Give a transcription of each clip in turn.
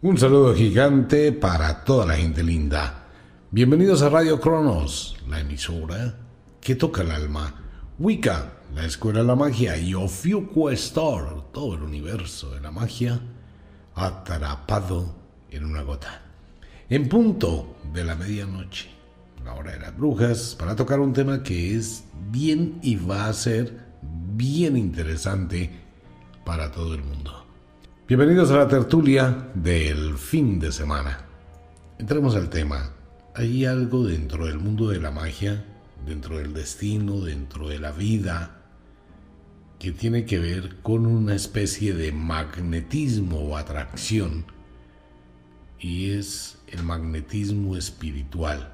Un saludo gigante para toda la gente linda. Bienvenidos a Radio Cronos, la emisora que toca el alma. Wicca, la escuela de la magia, y Ofiuco Store, todo el universo de la magia, atrapado en una gota. En punto de la medianoche, la hora de las brujas, para tocar un tema que es bien y va a ser bien interesante para todo el mundo. Bienvenidos a la tertulia del fin de semana. Entremos al tema. Hay algo dentro del mundo de la magia, dentro del destino, dentro de la vida, que tiene que ver con una especie de magnetismo o atracción, y es el magnetismo espiritual,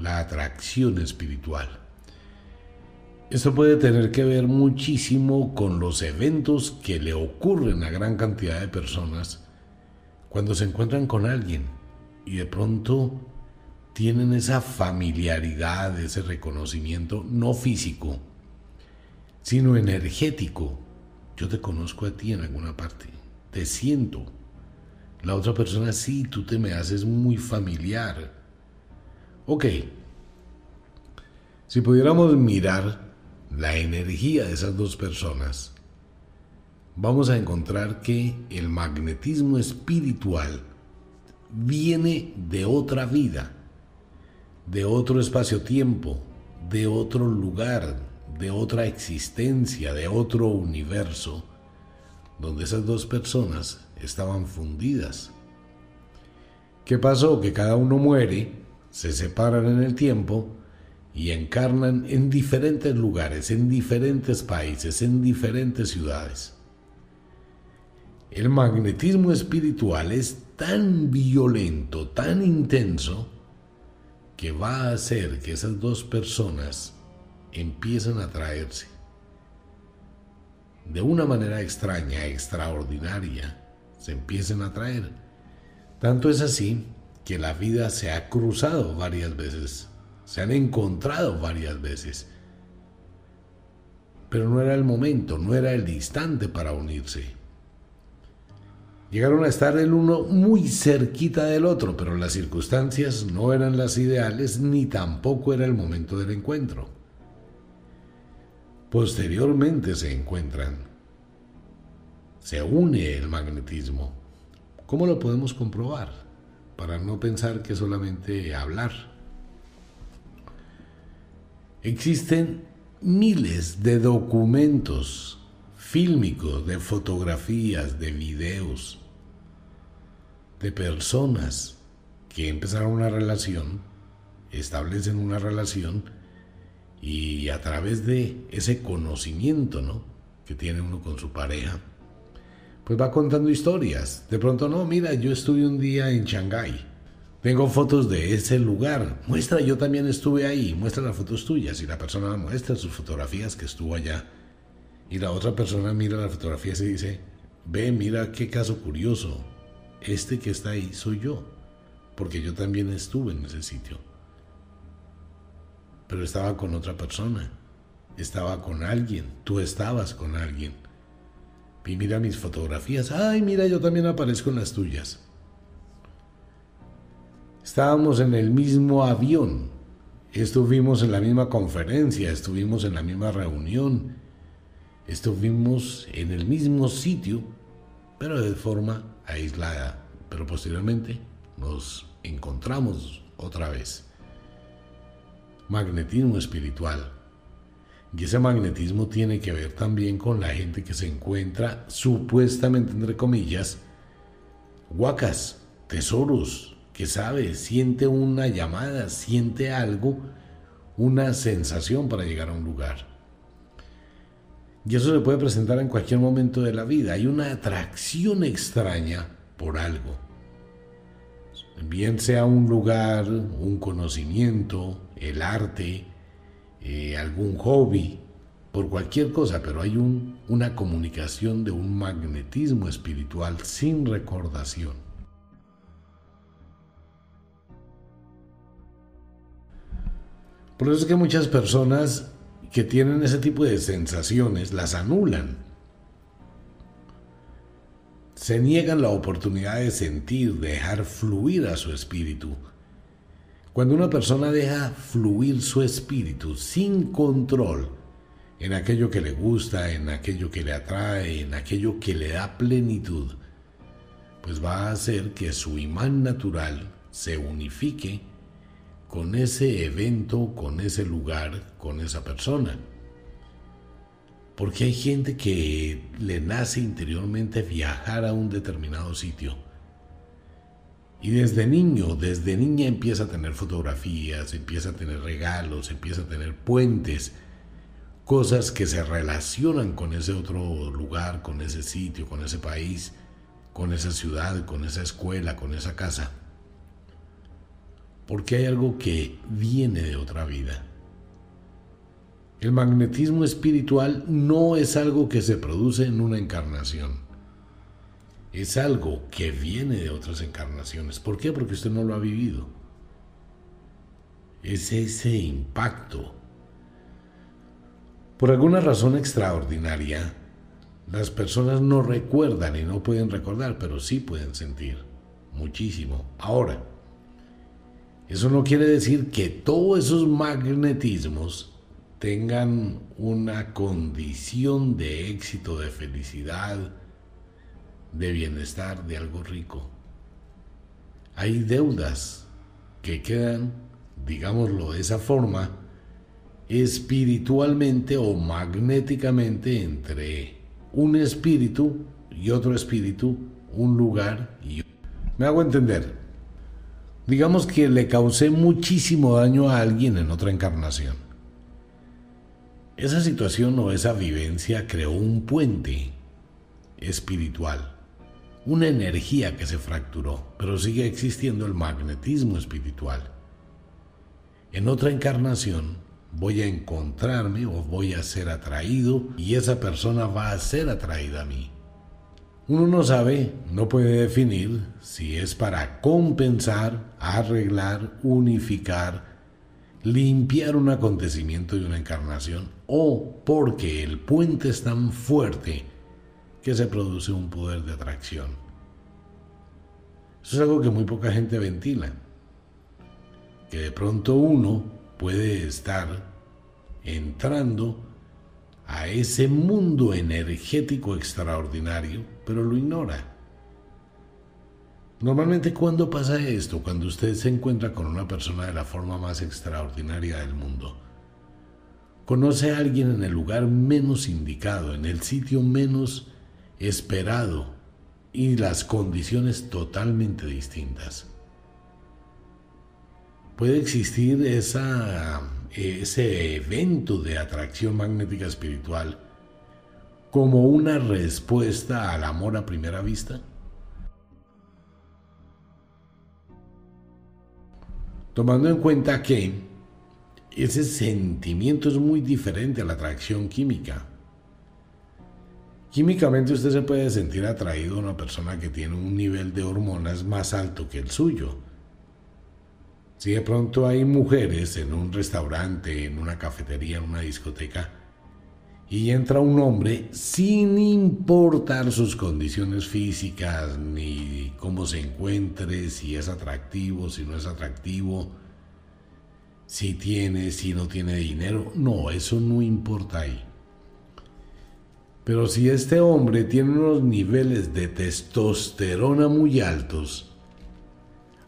la atracción espiritual. Esto puede tener que ver muchísimo con los eventos que le ocurren a gran cantidad de personas cuando se encuentran con alguien y de pronto tienen esa familiaridad, ese reconocimiento, no físico, sino energético. Yo te conozco a ti en alguna parte, te siento. La otra persona sí, tú te me haces muy familiar. Ok, si pudiéramos mirar la energía de esas dos personas, vamos a encontrar que el magnetismo espiritual viene de otra vida, de otro espacio-tiempo, de otro lugar, de otra existencia, de otro universo, donde esas dos personas estaban fundidas. ¿Qué pasó? Que cada uno muere, se separan en el tiempo, y encarnan en diferentes lugares, en diferentes países, en diferentes ciudades. El magnetismo espiritual es tan violento, tan intenso, que va a hacer que esas dos personas empiecen a atraerse. De una manera extraña, extraordinaria, se empiecen a atraer. Tanto es así que la vida se ha cruzado varias veces se han encontrado varias veces. Pero no era el momento, no era el instante para unirse. Llegaron a estar el uno muy cerquita del otro, pero las circunstancias no eran las ideales ni tampoco era el momento del encuentro. Posteriormente se encuentran. Se une el magnetismo. ¿Cómo lo podemos comprobar? Para no pensar que solamente hablar. Existen miles de documentos fílmicos, de fotografías, de videos, de personas que empezaron una relación, establecen una relación y a través de ese conocimiento ¿no? que tiene uno con su pareja, pues va contando historias. De pronto, no, mira, yo estuve un día en Shanghái tengo fotos de ese lugar. Muestra, yo también estuve ahí. Muestra las fotos tuyas. Y la persona muestra sus fotografías que estuvo allá. Y la otra persona mira las fotografías y dice, ve, mira qué caso curioso. Este que está ahí soy yo. Porque yo también estuve en ese sitio. Pero estaba con otra persona. Estaba con alguien. Tú estabas con alguien. Y mira mis fotografías. Ay, mira, yo también aparezco en las tuyas. Estábamos en el mismo avión, estuvimos en la misma conferencia, estuvimos en la misma reunión, estuvimos en el mismo sitio, pero de forma aislada. Pero posteriormente nos encontramos otra vez. Magnetismo espiritual. Y ese magnetismo tiene que ver también con la gente que se encuentra supuestamente, entre comillas, huacas, tesoros, que sabe, siente una llamada, siente algo, una sensación para llegar a un lugar. Y eso se puede presentar en cualquier momento de la vida. Hay una atracción extraña por algo. Bien sea un lugar, un conocimiento, el arte, eh, algún hobby, por cualquier cosa, pero hay un, una comunicación de un magnetismo espiritual sin recordación. Por eso es que muchas personas que tienen ese tipo de sensaciones las anulan. se niegan la oportunidad de sentir, de dejar fluir a su espíritu. Cuando una persona deja fluir su espíritu sin control en aquello que le gusta, en aquello que le atrae, en aquello que le da plenitud, pues va a hacer que su imán natural se unifique con ese evento, con ese lugar, con esa persona. Porque hay gente que le nace interiormente viajar a un determinado sitio. Y desde niño, desde niña empieza a tener fotografías, empieza a tener regalos, empieza a tener puentes, cosas que se relacionan con ese otro lugar, con ese sitio, con ese país, con esa ciudad, con esa escuela, con esa casa. Porque hay algo que viene de otra vida. El magnetismo espiritual no es algo que se produce en una encarnación. Es algo que viene de otras encarnaciones. ¿Por qué? Porque usted no lo ha vivido. Es ese impacto. Por alguna razón extraordinaria, las personas no recuerdan y no pueden recordar, pero sí pueden sentir muchísimo. Ahora, eso no quiere decir que todos esos magnetismos tengan una condición de éxito, de felicidad, de bienestar, de algo rico. Hay deudas que quedan, digámoslo de esa forma, espiritualmente o magnéticamente entre un espíritu y otro espíritu, un lugar y. Me hago entender. Digamos que le causé muchísimo daño a alguien en otra encarnación. Esa situación o esa vivencia creó un puente espiritual, una energía que se fracturó, pero sigue existiendo el magnetismo espiritual. En otra encarnación voy a encontrarme o voy a ser atraído y esa persona va a ser atraída a mí. Uno no sabe, no puede definir si es para compensar, arreglar, unificar, limpiar un acontecimiento de una encarnación o porque el puente es tan fuerte que se produce un poder de atracción. Eso es algo que muy poca gente ventila. Que de pronto uno puede estar entrando a ese mundo energético extraordinario, pero lo ignora. Normalmente cuando pasa esto, cuando usted se encuentra con una persona de la forma más extraordinaria del mundo, conoce a alguien en el lugar menos indicado, en el sitio menos esperado y las condiciones totalmente distintas. Puede existir esa, ese evento de atracción magnética espiritual como una respuesta al amor a primera vista. tomando en cuenta que ese sentimiento es muy diferente a la atracción química. Químicamente usted se puede sentir atraído a una persona que tiene un nivel de hormonas más alto que el suyo. Si de pronto hay mujeres en un restaurante, en una cafetería, en una discoteca, y entra un hombre sin importar sus condiciones físicas, ni cómo se encuentre, si es atractivo, si no es atractivo, si tiene, si no tiene dinero, no, eso no importa ahí. Pero si este hombre tiene unos niveles de testosterona muy altos,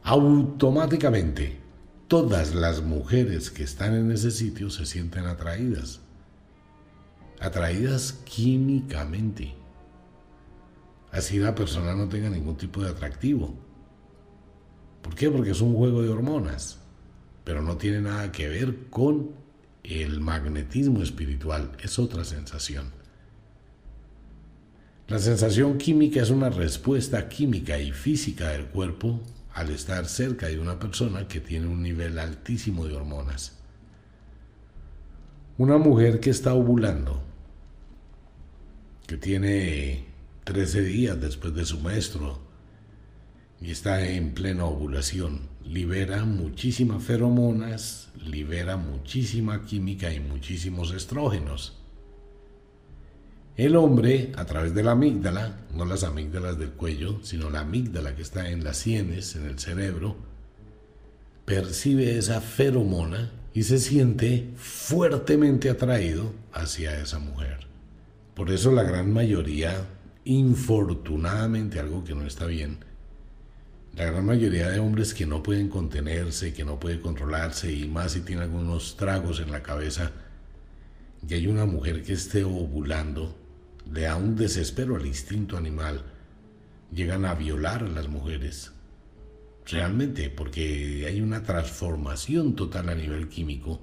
automáticamente todas las mujeres que están en ese sitio se sienten atraídas atraídas químicamente. Así la persona no tenga ningún tipo de atractivo. ¿Por qué? Porque es un juego de hormonas, pero no tiene nada que ver con el magnetismo espiritual, es otra sensación. La sensación química es una respuesta química y física del cuerpo al estar cerca de una persona que tiene un nivel altísimo de hormonas. Una mujer que está ovulando, que tiene 13 días después de su maestro y está en plena ovulación, libera muchísimas feromonas, libera muchísima química y muchísimos estrógenos. El hombre, a través de la amígdala, no las amígdalas del cuello, sino la amígdala que está en las sienes, en el cerebro, percibe esa feromona y se siente fuertemente atraído hacia esa mujer. Por eso la gran mayoría, infortunadamente algo que no está bien, la gran mayoría de hombres que no pueden contenerse, que no pueden controlarse y más si tienen algunos tragos en la cabeza, y hay una mujer que esté ovulando, le da un desespero al instinto animal, llegan a violar a las mujeres. Realmente, porque hay una transformación total a nivel químico.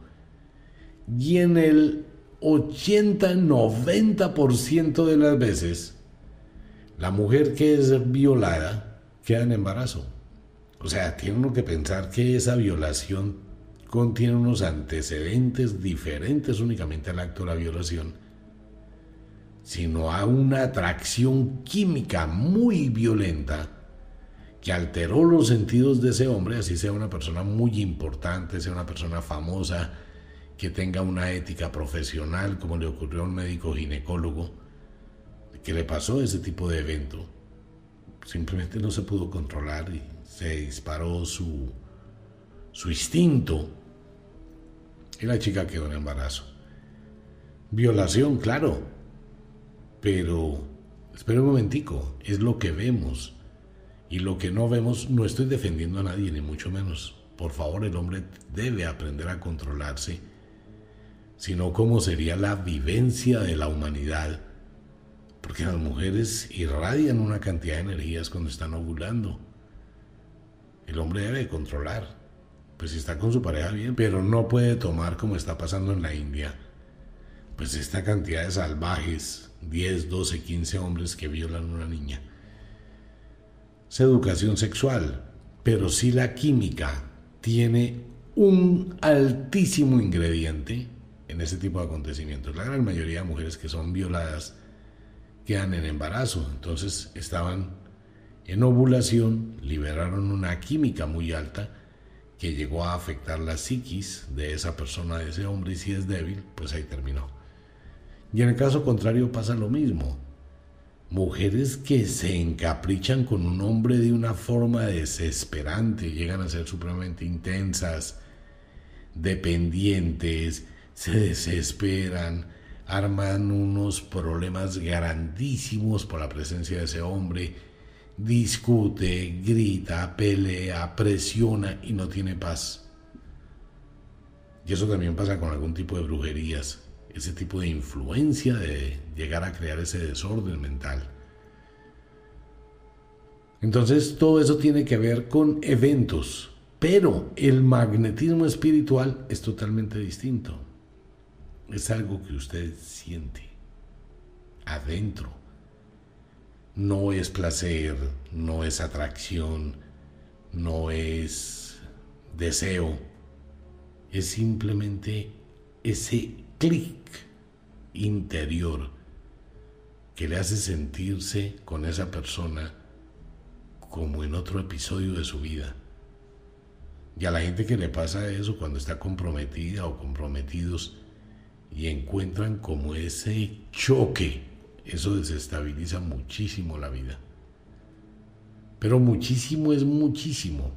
Y en el 80-90% de las veces, la mujer que es violada queda en embarazo. O sea, tiene uno que pensar que esa violación contiene unos antecedentes diferentes únicamente al acto de la violación sino a una atracción química muy violenta que alteró los sentidos de ese hombre, así sea una persona muy importante, sea una persona famosa, que tenga una ética profesional, como le ocurrió a un médico ginecólogo, que le pasó ese tipo de evento. Simplemente no se pudo controlar y se disparó su, su instinto y la chica quedó en embarazo. Violación, claro, pero, espera un momentico, es lo que vemos. Y lo que no vemos, no estoy defendiendo a nadie, ni mucho menos. Por favor, el hombre debe aprender a controlarse, sino cómo sería la vivencia de la humanidad. Porque las mujeres irradian una cantidad de energías cuando están ovulando. El hombre debe controlar. Pues si está con su pareja bien, pero no puede tomar como está pasando en la India. Pues esta cantidad de salvajes 10, 12, 15 hombres que violan a una niña. Es educación sexual, pero si la química tiene un altísimo ingrediente en ese tipo de acontecimientos. La gran mayoría de mujeres que son violadas quedan en embarazo, entonces estaban en ovulación, liberaron una química muy alta que llegó a afectar la psiquis de esa persona, de ese hombre, y si es débil, pues ahí terminó. Y en el caso contrario pasa lo mismo. Mujeres que se encaprichan con un hombre de una forma desesperante, llegan a ser supremamente intensas, dependientes, se desesperan, arman unos problemas grandísimos por la presencia de ese hombre, discute, grita, pelea, presiona y no tiene paz. Y eso también pasa con algún tipo de brujerías ese tipo de influencia de llegar a crear ese desorden mental. Entonces todo eso tiene que ver con eventos, pero el magnetismo espiritual es totalmente distinto. Es algo que usted siente adentro. No es placer, no es atracción, no es deseo. Es simplemente ese clic interior que le hace sentirse con esa persona como en otro episodio de su vida. Y a la gente que le pasa eso cuando está comprometida o comprometidos y encuentran como ese choque, eso desestabiliza muchísimo la vida. Pero muchísimo es muchísimo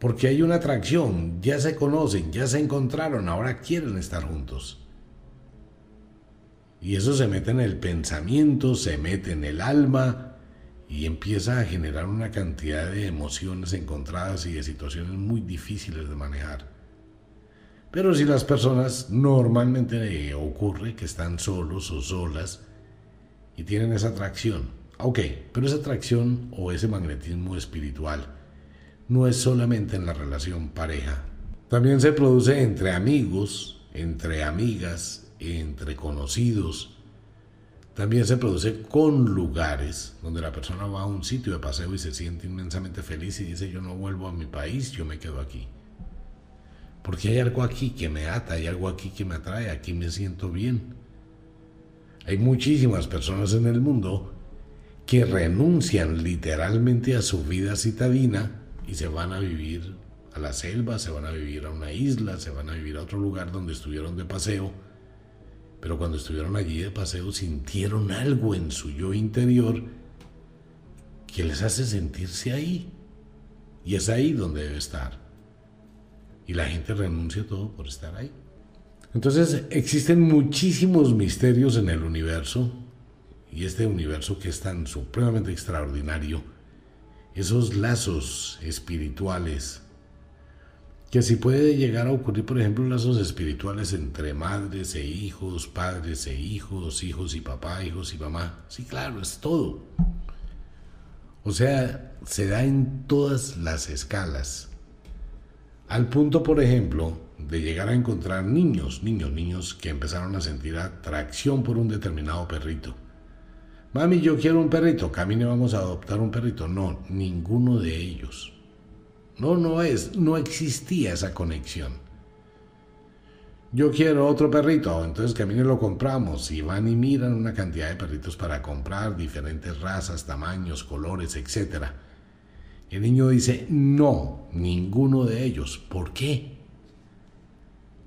porque hay una atracción, ya se conocen, ya se encontraron, ahora quieren estar juntos. Y eso se mete en el pensamiento, se mete en el alma y empieza a generar una cantidad de emociones encontradas y de situaciones muy difíciles de manejar. Pero si las personas normalmente ocurre que están solos o solas y tienen esa atracción, ok, pero esa atracción o ese magnetismo espiritual, no es solamente en la relación pareja. También se produce entre amigos, entre amigas, entre conocidos. También se produce con lugares donde la persona va a un sitio de paseo y se siente inmensamente feliz y dice yo no vuelvo a mi país, yo me quedo aquí. Porque hay algo aquí que me ata, hay algo aquí que me atrae, aquí me siento bien. Hay muchísimas personas en el mundo que renuncian literalmente a su vida citadina y se van a vivir a la selva, se van a vivir a una isla, se van a vivir a otro lugar donde estuvieron de paseo pero cuando estuvieron allí de paseo sintieron algo en su yo interior que les hace sentirse ahí. Y es ahí donde debe estar. Y la gente renuncia todo por estar ahí. Entonces existen muchísimos misterios en el universo y este universo que es tan supremamente extraordinario, esos lazos espirituales, que si puede llegar a ocurrir, por ejemplo, lazos espirituales entre madres e hijos, padres e hijos, hijos y papá, hijos y mamá, sí, claro, es todo. O sea, se da en todas las escalas. Al punto, por ejemplo, de llegar a encontrar niños, niños, niños que empezaron a sentir atracción por un determinado perrito. Mami, yo quiero un perrito, camine, vamos a adoptar un perrito. No, ninguno de ellos. No, no es, no existía esa conexión. Yo quiero otro perrito, entonces camine lo compramos y van y miran una cantidad de perritos para comprar, diferentes razas, tamaños, colores, etcétera el niño dice, no, ninguno de ellos. ¿Por qué?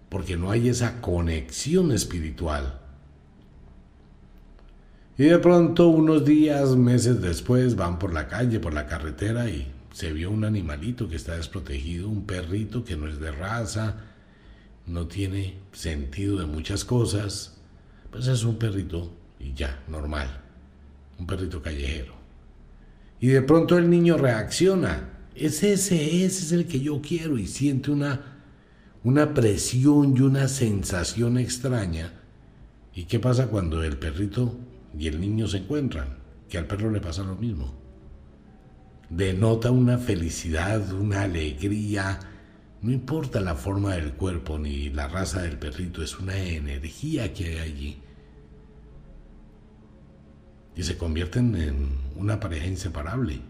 Porque no hay esa conexión espiritual. Y de pronto, unos días, meses después, van por la calle, por la carretera y se vio un animalito que está desprotegido, un perrito que no es de raza, no tiene sentido de muchas cosas. Pues es un perrito y ya, normal. Un perrito callejero. Y de pronto el niño reacciona. Es ese, ese es el que yo quiero y siente una, una presión y una sensación extraña. ¿Y qué pasa cuando el perrito y el niño se encuentran? Que al perro le pasa lo mismo. Denota una felicidad, una alegría. No importa la forma del cuerpo ni la raza del perrito, es una energía que hay allí y se convierten en una pareja inseparable.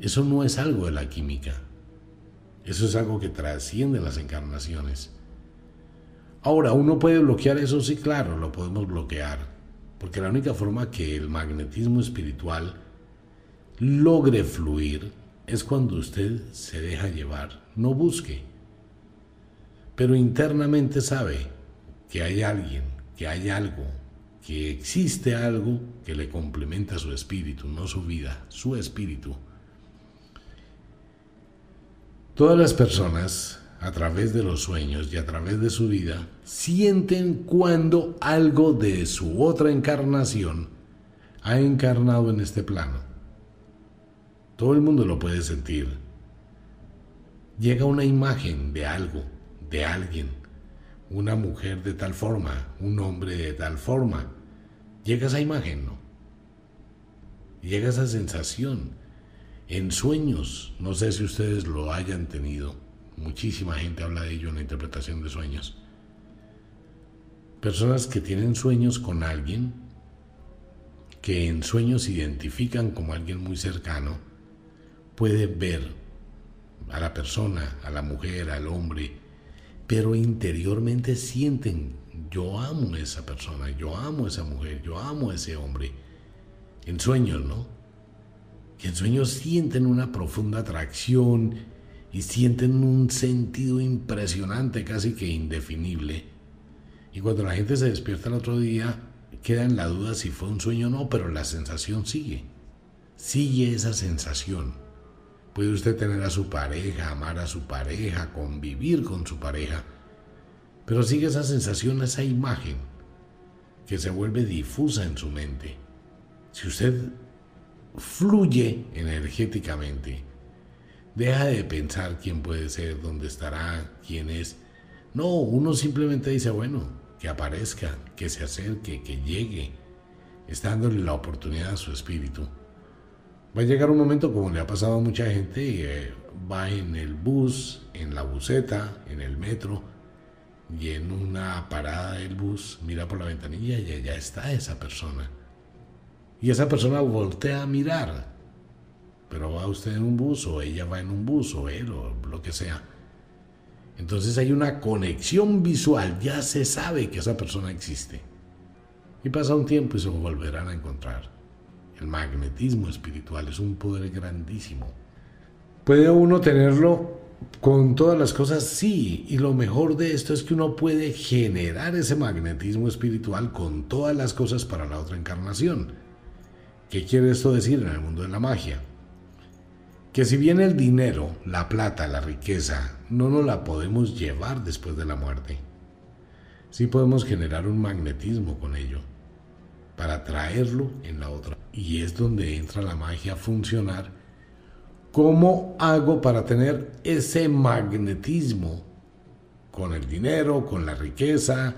Eso no es algo de la química. Eso es algo que trasciende las encarnaciones. Ahora, uno puede bloquear eso, sí, claro, lo podemos bloquear. Porque la única forma que el magnetismo espiritual logre fluir es cuando usted se deja llevar, no busque. Pero internamente sabe que hay alguien, que hay algo, que existe algo que le complementa su espíritu, no su vida, su espíritu. Todas las personas, a través de los sueños y a través de su vida, sienten cuando algo de su otra encarnación ha encarnado en este plano. Todo el mundo lo puede sentir. Llega una imagen de algo, de alguien, una mujer de tal forma, un hombre de tal forma, llega esa imagen, ¿no? Llega esa sensación. En sueños, no sé si ustedes lo hayan tenido, muchísima gente habla de ello en la interpretación de sueños. Personas que tienen sueños con alguien, que en sueños se identifican como alguien muy cercano, pueden ver a la persona, a la mujer, al hombre, pero interiormente sienten yo amo a esa persona, yo amo a esa mujer, yo amo a ese hombre. En sueños, ¿no? Que en sueños sienten una profunda atracción y sienten un sentido impresionante, casi que indefinible. Y cuando la gente se despierta el otro día, queda en la duda si fue un sueño o no, pero la sensación sigue. Sigue esa sensación. Puede usted tener a su pareja, amar a su pareja, convivir con su pareja, pero sigue esa sensación, esa imagen que se vuelve difusa en su mente. Si usted fluye energéticamente, deja de pensar quién puede ser, dónde estará, quién es. No, uno simplemente dice, bueno, que aparezca, que se acerque, que llegue, está dándole la oportunidad a su espíritu. Va a llegar un momento, como le ha pasado a mucha gente, eh, va en el bus, en la buseta, en el metro, y en una parada del bus mira por la ventanilla y allá está esa persona. Y esa persona voltea a mirar, pero va usted en un bus o ella va en un bus o él o lo que sea. Entonces hay una conexión visual, ya se sabe que esa persona existe. Y pasa un tiempo y se volverán a encontrar. El magnetismo espiritual es un poder grandísimo. Puede uno tenerlo con todas las cosas sí, y lo mejor de esto es que uno puede generar ese magnetismo espiritual con todas las cosas para la otra encarnación. ¿Qué quiere esto decir en el mundo de la magia? Que si bien el dinero, la plata, la riqueza, no nos la podemos llevar después de la muerte, sí podemos generar un magnetismo con ello para traerlo en la otra. Y es donde entra la magia a funcionar. ¿Cómo hago para tener ese magnetismo con el dinero, con la riqueza,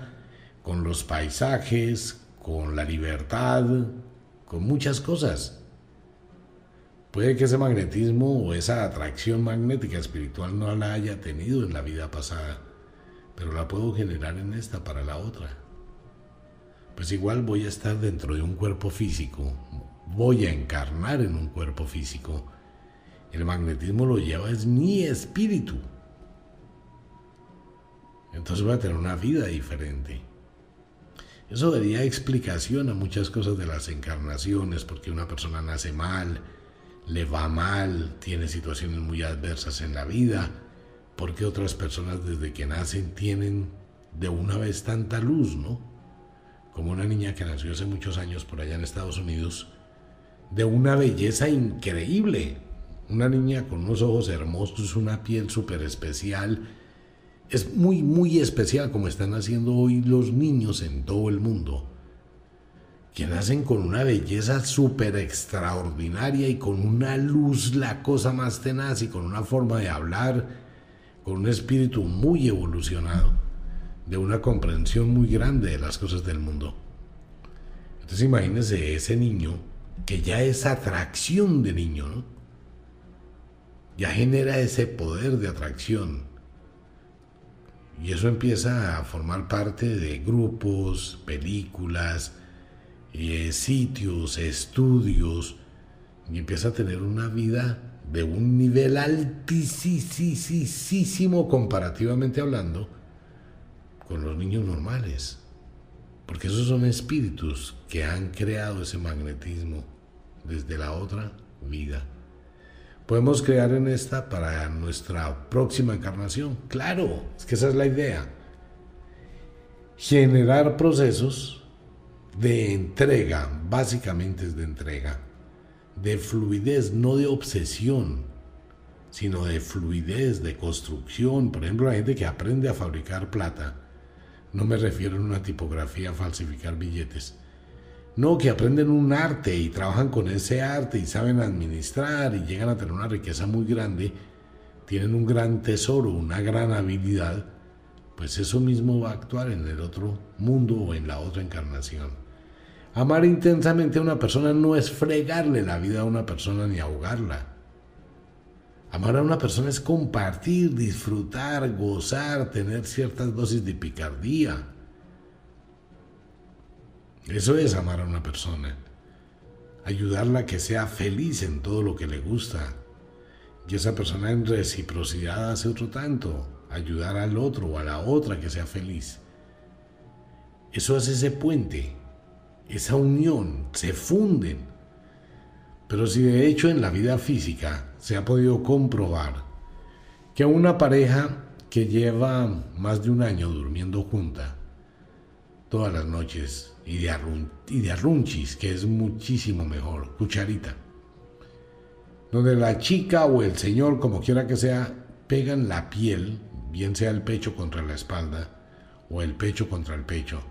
con los paisajes, con la libertad, con muchas cosas? Puede que ese magnetismo o esa atracción magnética espiritual no la haya tenido en la vida pasada, pero la puedo generar en esta para la otra pues igual voy a estar dentro de un cuerpo físico, voy a encarnar en un cuerpo físico. El magnetismo lo lleva es mi espíritu. Entonces voy a tener una vida diferente. Eso daría explicación a muchas cosas de las encarnaciones, porque una persona nace mal, le va mal, tiene situaciones muy adversas en la vida, porque otras personas desde que nacen tienen de una vez tanta luz, ¿no? como una niña que nació hace muchos años por allá en Estados Unidos, de una belleza increíble. Una niña con unos ojos hermosos, una piel súper especial. Es muy, muy especial como están haciendo hoy los niños en todo el mundo. Que nacen con una belleza súper extraordinaria y con una luz, la cosa más tenaz y con una forma de hablar, con un espíritu muy evolucionado de una comprensión muy grande de las cosas del mundo. Entonces imagínense ese niño que ya es atracción de niño, ¿no? Ya genera ese poder de atracción. Y eso empieza a formar parte de grupos, películas, eh, sitios, estudios, y empieza a tener una vida de un nivel altísimo comparativamente hablando con los niños normales, porque esos son espíritus que han creado ese magnetismo desde la otra vida. Podemos crear en esta para nuestra próxima encarnación. Claro, es que esa es la idea. Generar procesos de entrega, básicamente es de entrega, de fluidez, no de obsesión, sino de fluidez, de construcción. Por ejemplo, la gente que aprende a fabricar plata no me refiero a una tipografía a falsificar billetes. No, que aprenden un arte y trabajan con ese arte y saben administrar y llegan a tener una riqueza muy grande, tienen un gran tesoro, una gran habilidad, pues eso mismo va a actuar en el otro mundo o en la otra encarnación. Amar intensamente a una persona no es fregarle la vida a una persona ni ahogarla. Amar a una persona es compartir, disfrutar, gozar, tener ciertas dosis de picardía. Eso es amar a una persona. Ayudarla a que sea feliz en todo lo que le gusta. Y esa persona en reciprocidad hace otro tanto. Ayudar al otro o a la otra que sea feliz. Eso hace ese puente, esa unión, se funden. Pero si de hecho en la vida física se ha podido comprobar que una pareja que lleva más de un año durmiendo junta todas las noches y de, y de arrunchis, que es muchísimo mejor, cucharita, donde la chica o el señor, como quiera que sea, pegan la piel, bien sea el pecho contra la espalda o el pecho contra el pecho.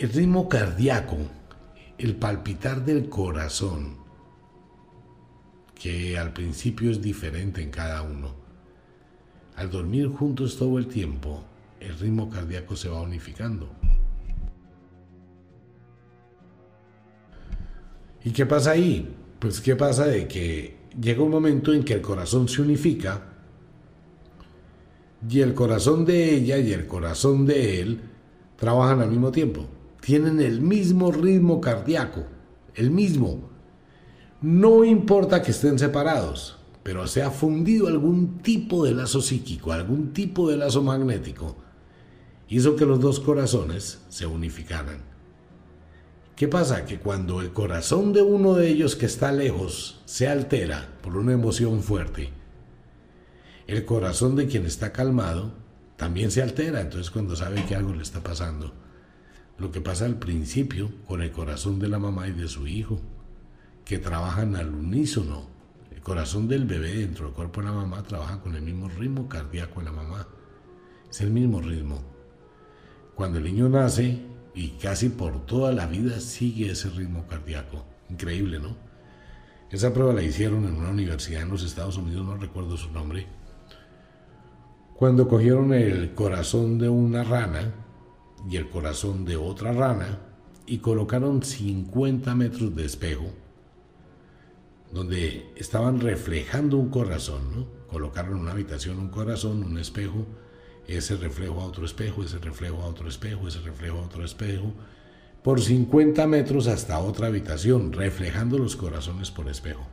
El ritmo cardíaco, el palpitar del corazón, que al principio es diferente en cada uno. Al dormir juntos todo el tiempo, el ritmo cardíaco se va unificando. ¿Y qué pasa ahí? Pues qué pasa de que llega un momento en que el corazón se unifica y el corazón de ella y el corazón de él trabajan al mismo tiempo. Tienen el mismo ritmo cardíaco, el mismo. No importa que estén separados, pero se ha fundido algún tipo de lazo psíquico, algún tipo de lazo magnético. Hizo que los dos corazones se unificaran. ¿Qué pasa? Que cuando el corazón de uno de ellos que está lejos se altera por una emoción fuerte, el corazón de quien está calmado también se altera, entonces cuando sabe que algo le está pasando. Lo que pasa al principio con el corazón de la mamá y de su hijo, que trabajan al unísono. El corazón del bebé dentro del cuerpo de la mamá trabaja con el mismo ritmo cardíaco de la mamá. Es el mismo ritmo. Cuando el niño nace y casi por toda la vida sigue ese ritmo cardíaco. Increíble, ¿no? Esa prueba la hicieron en una universidad en los Estados Unidos, no recuerdo su nombre, cuando cogieron el corazón de una rana y el corazón de otra rana y colocaron 50 metros de espejo donde estaban reflejando un corazón, ¿no? Colocaron en una habitación un corazón, un espejo, ese reflejo a otro espejo, ese reflejo a otro espejo, ese reflejo a otro espejo, por 50 metros hasta otra habitación, reflejando los corazones por espejo.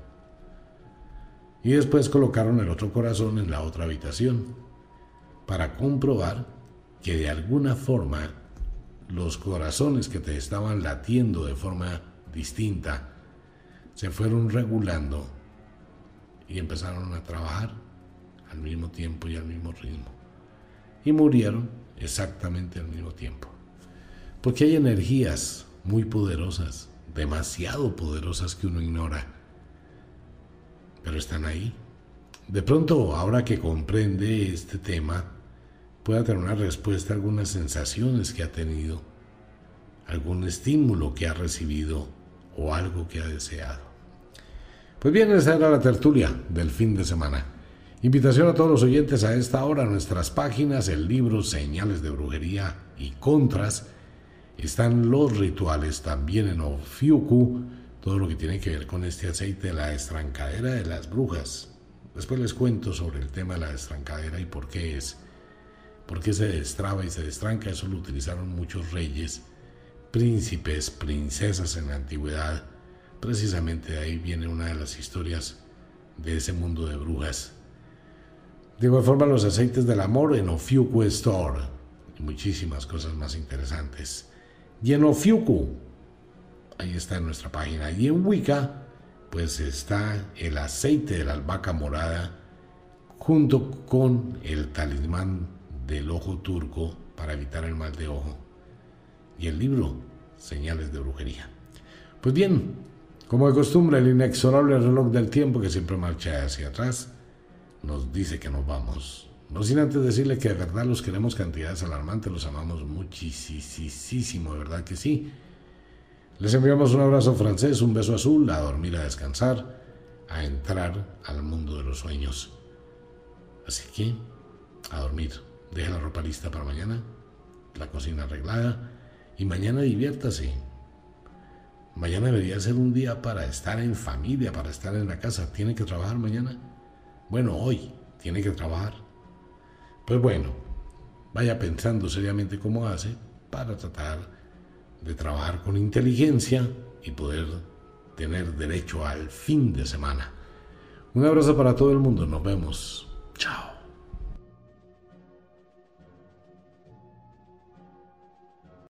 Y después colocaron el otro corazón en la otra habitación para comprobar que de alguna forma los corazones que te estaban latiendo de forma distinta se fueron regulando y empezaron a trabajar al mismo tiempo y al mismo ritmo. Y murieron exactamente al mismo tiempo. Porque hay energías muy poderosas, demasiado poderosas que uno ignora, pero están ahí. De pronto, ahora que comprende este tema, pueda tener una respuesta a algunas sensaciones que ha tenido, algún estímulo que ha recibido o algo que ha deseado. Pues bien, esa era la tertulia del fin de semana. Invitación a todos los oyentes a esta hora nuestras páginas, el libro Señales de Brujería y Contras. Están los rituales también en Ofiuku, todo lo que tiene que ver con este aceite de la estrancadera de las brujas. Después les cuento sobre el tema de la estrancadera y por qué es ¿Por qué se destraba y se destranca? Eso lo utilizaron muchos reyes, príncipes, princesas en la antigüedad. Precisamente de ahí viene una de las historias de ese mundo de brujas. De igual forma, los aceites del amor en Ofiuku Store y muchísimas cosas más interesantes. Y en Ofiuku, ahí está en nuestra página. Y en Wicca, pues está el aceite de la albahaca morada junto con el talismán del ojo turco para evitar el mal de ojo. Y el libro, Señales de Brujería. Pues bien, como de costumbre, el inexorable reloj del tiempo que siempre marcha hacia atrás nos dice que nos vamos. No sin antes decirle que de verdad los queremos cantidades alarmantes, los amamos muchísimo, de verdad que sí. Les enviamos un abrazo francés, un beso azul, a dormir, a descansar, a entrar al mundo de los sueños. Así que, a dormir. Deja la ropa lista para mañana, la cocina arreglada y mañana diviértase. Mañana debería ser un día para estar en familia, para estar en la casa. ¿Tiene que trabajar mañana? Bueno, hoy tiene que trabajar. Pues bueno, vaya pensando seriamente cómo hace para tratar de trabajar con inteligencia y poder tener derecho al fin de semana. Un abrazo para todo el mundo. Nos vemos. Chao.